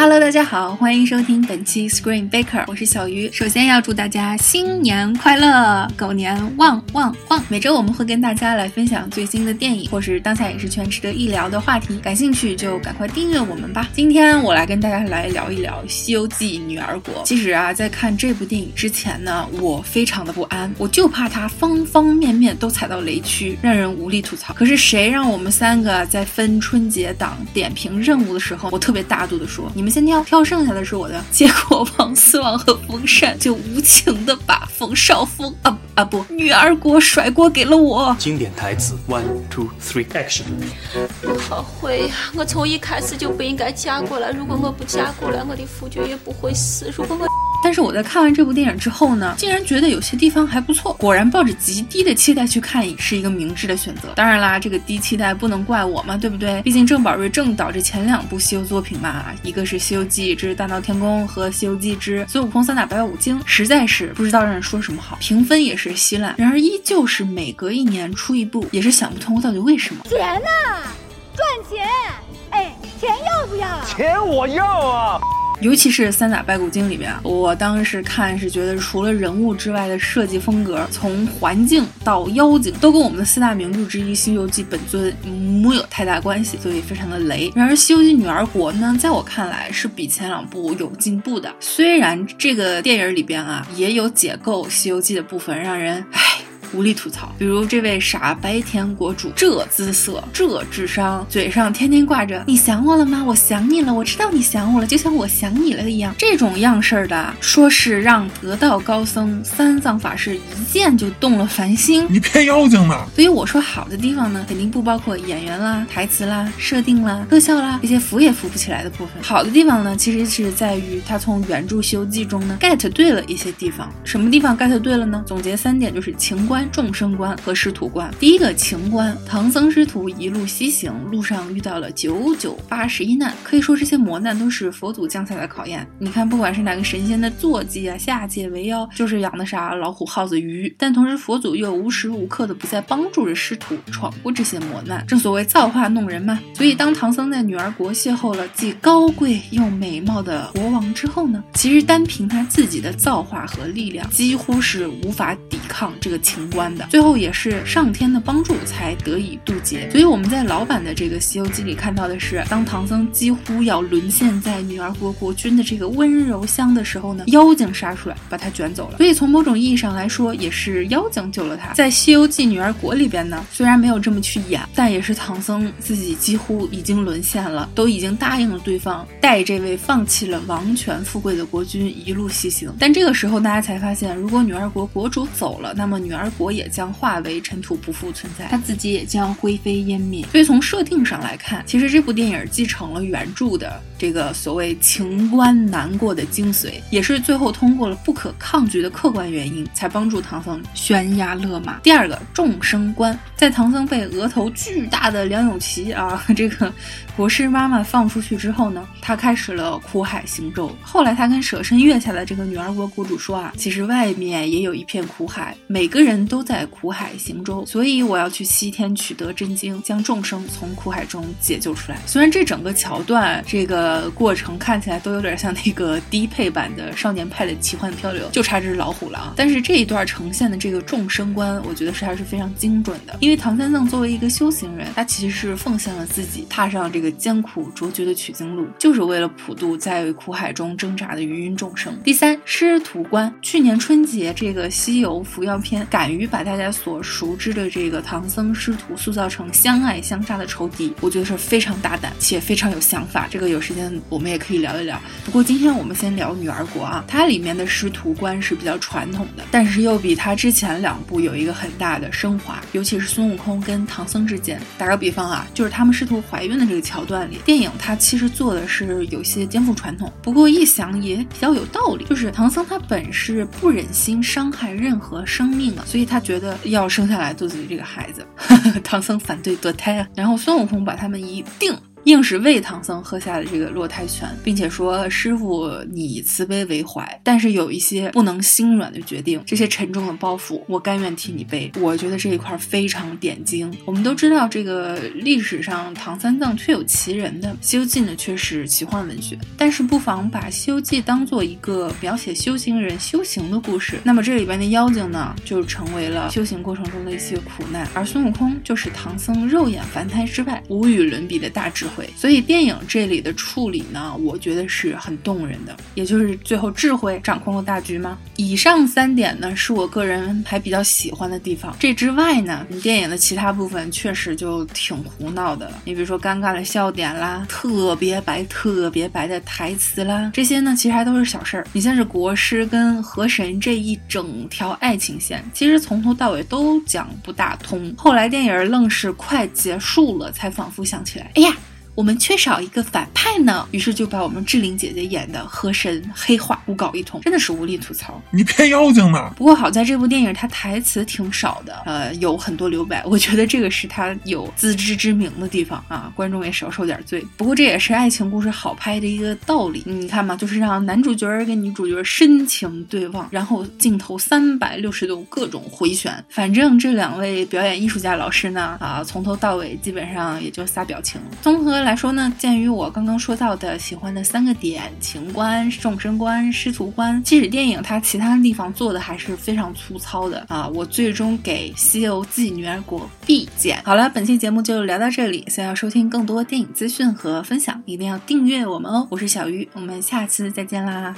Hello，大家好，欢迎收听本期 Screen Baker，我是小鱼。首先要祝大家新年快乐，狗年旺旺旺！每周我们会跟大家来分享最新的电影，或是当下影视圈值得一聊的话题，感兴趣就赶快订阅我们吧。今天我来跟大家来聊一聊《西游记女儿国》。其实啊，在看这部电影之前呢，我非常的不安，我就怕它方方面面都踩到雷区，让人无力吐槽。可是谁让我们三个在分春节档点评任务的时候，我特别大度的说，你们。先挑挑剩下的是我的，结果王思王和风扇就无情的把冯绍峰啊啊不女儿国甩锅给了我。经典台词：One, two, three, action。我后悔，我从一开始就不应该嫁过来。如果我不嫁过来，我的夫君也不会死。如果我……但是我在看完这部电影之后呢，竟然觉得有些地方还不错。果然，抱着极低的期待去看是一个明智的选择。当然啦，这个低期待不能怪我嘛，对不对？毕竟郑宝瑞正导这前两部西游作品嘛，一个是《西游记之大闹天宫》和《西游记之孙悟空三打白骨精》，实在是不知道让人说什么好，评分也是稀烂。然而，依旧是每隔一年出一部，也是想不通到底为什么。钱呢？赚钱？哎，钱要不要？钱我要啊！尤其是《三打白骨精》里边，我当时看是觉得，除了人物之外的设计风格，从环境到妖精，都跟我们的四大名著之一《西游记》本尊没有太大关系，所以非常的雷。然而，《西游记女儿国》呢，在我看来是比前两部有进步的。虽然这个电影里边啊，也有解构《西游记》的部分，让人唉。无力吐槽，比如这位傻白甜国主，这姿色，这智商，嘴上天天挂着“你想我了吗？我想你了，我知道你想我了，就像我想你了一样”，这种样式的，说是让得道高僧三藏法师一见就动了凡心，你骗妖精呢？所以我说好的地方呢，肯定不包括演员啦、台词啦、设定啦、特效啦这些扶也扶不起来的部分。好的地方呢，其实是在于他从原著《西游记》中呢 get 对了一些地方。什么地方 get 对了呢？总结三点，就是情关。众生观和师徒观。第一个情观，唐僧师徒一路西行，路上遇到了九九八十一难，可以说这些磨难都是佛祖降下的考验。你看，不管是哪个神仙的坐骑啊，下界为妖，就是养的啥老虎、耗子、鱼，但同时佛祖又无时无刻的不在帮助着师徒闯过这些磨难。正所谓造化弄人嘛。所以当唐僧在女儿国邂逅了既高贵又美貌的国王之后呢，其实单凭他自己的造化和力量，几乎是无法抵抗这个情关。的，最后也是上天的帮助才得以渡劫。所以我们在老版的这个《西游记》里看到的是，当唐僧几乎要沦陷在女儿国国君的这个温柔乡的时候呢，妖精杀出来把他卷走了。所以从某种意义上来说，也是妖精救了他。在《西游记女儿国》里边呢，虽然没有这么去演，但也是唐僧自己几乎已经沦陷了，都已经答应了对方带这位放弃了王权富贵的国君一路西行。但这个时候大家才发现，如果女儿国国主走，那么女儿国。也将化为尘土，不复存在，她自己也将灰飞烟灭。所以从设定上来看，其实这部电影继承了原著的这个所谓情关难过的精髓，也是最后通过了不可抗拒的客观原因，才帮助唐僧悬崖勒马。第二个众生观，在唐僧被额头巨大的梁咏琪啊这个国师妈妈放出去之后呢，他开始了苦海行舟。后来他跟舍身月下的这个女儿国国主说啊，其实外面也有一片苦海，每个人都。在苦海行舟，所以我要去西天取得真经，将众生从苦海中解救出来。虽然这整个桥段、这个过程看起来都有点像那个低配版的《少年派的奇幻漂流》，就差这只老虎了啊！但是这一段呈现的这个众生观，我觉得是还是非常精准的。因为唐三藏作为一个修行人，他其实是奉献了自己，踏上这个艰苦卓绝的取经路，就是为了普渡在苦海中挣扎的芸芸众生。第三，师徒观。去年春节这个西游伏妖篇，敢于把大家所熟知的这个唐僧师徒塑造成相爱相杀的仇敌，我觉得是非常大胆且非常有想法。这个有时间我们也可以聊一聊。不过今天我们先聊女儿国啊，它里面的师徒观是比较传统的，但是又比它之前两部有一个很大的升华，尤其是孙悟空跟唐僧之间。打个比方啊，就是他们师徒怀孕的这个桥段里，电影它其实做的是有些颠覆传统，不过一想也比较有道理。就是唐僧他本是不忍心伤害任何生命的，所以他。觉得要生下来肚子里这个孩子，唐僧反对堕胎啊，然后孙悟空把他们一定。硬是喂唐僧喝下了这个落胎泉，并且说师傅你慈悲为怀，但是有一些不能心软的决定，这些沉重的包袱我甘愿替你背。我觉得这一块非常点睛。我们都知道这个历史上唐三藏确有其人的，《西游记》呢却是奇幻文学，但是不妨把《西游记》当做一个描写修行人修行的故事。那么这里边的妖精呢，就成为了修行过程中的一些苦难，而孙悟空就是唐僧肉眼凡胎之外无与伦比的大智所以电影这里的处理呢，我觉得是很动人的，也就是最后智慧掌控了大局吗？以上三点呢，是我个人还比较喜欢的地方。这之外呢，电影的其他部分确实就挺胡闹的了。你比如说尴尬的笑点啦，特别白、特别白的台词啦，这些呢其实还都是小事儿。你像是国师跟河神这一整条爱情线，其实从头到尾都讲不大通。后来电影愣是快结束了，才仿佛想起来，哎呀。我们缺少一个反派呢，于是就把我们志玲姐姐演的河神黑化胡搞一通，真的是无力吐槽。你骗妖精呢？不过好在这部电影它台词挺少的，呃，有很多留白，我觉得这个是它有自知之明的地方啊，观众也少受点罪。不过这也是爱情故事好拍的一个道理，你看嘛，就是让男主角跟女主角深情对望，然后镜头三百六十度各种回旋。反正这两位表演艺术家老师呢，啊，从头到尾基本上也就仨表情。综合来说呢，鉴于我刚刚说到的喜欢的三个点：情观、众生观、师徒观，即使电影它其他地方做的还是非常粗糙的啊，我最终给《西游记女儿国》必减。好了，本期节目就聊到这里。想要收听更多电影资讯和分享，一定要订阅我们哦。我是小鱼，我们下次再见啦。